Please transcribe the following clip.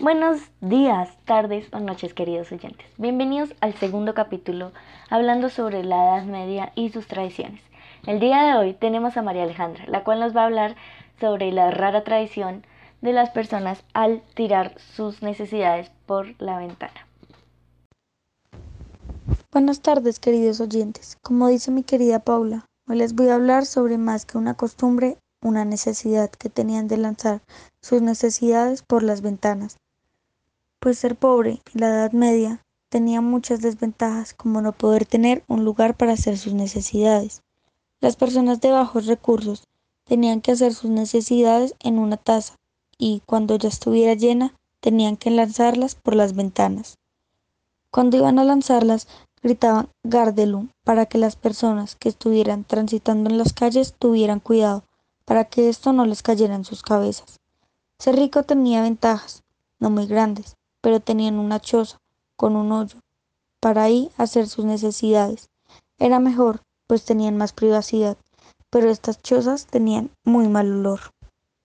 Buenos días, tardes o noches, queridos oyentes. Bienvenidos al segundo capítulo hablando sobre la Edad Media y sus tradiciones. El día de hoy tenemos a María Alejandra, la cual nos va a hablar sobre la rara tradición de las personas al tirar sus necesidades por la ventana. Buenas tardes, queridos oyentes. Como dice mi querida Paula, hoy les voy a hablar sobre más que una costumbre, una necesidad que tenían de lanzar sus necesidades por las ventanas pues ser pobre en la Edad Media tenía muchas desventajas como no poder tener un lugar para hacer sus necesidades. Las personas de bajos recursos tenían que hacer sus necesidades en una taza y cuando ya estuviera llena tenían que lanzarlas por las ventanas. Cuando iban a lanzarlas gritaban Gardelum para que las personas que estuvieran transitando en las calles tuvieran cuidado para que esto no les cayera en sus cabezas. Ser rico tenía ventajas, no muy grandes, pero tenían una choza con un hoyo para ahí hacer sus necesidades. Era mejor, pues tenían más privacidad, pero estas chozas tenían muy mal olor.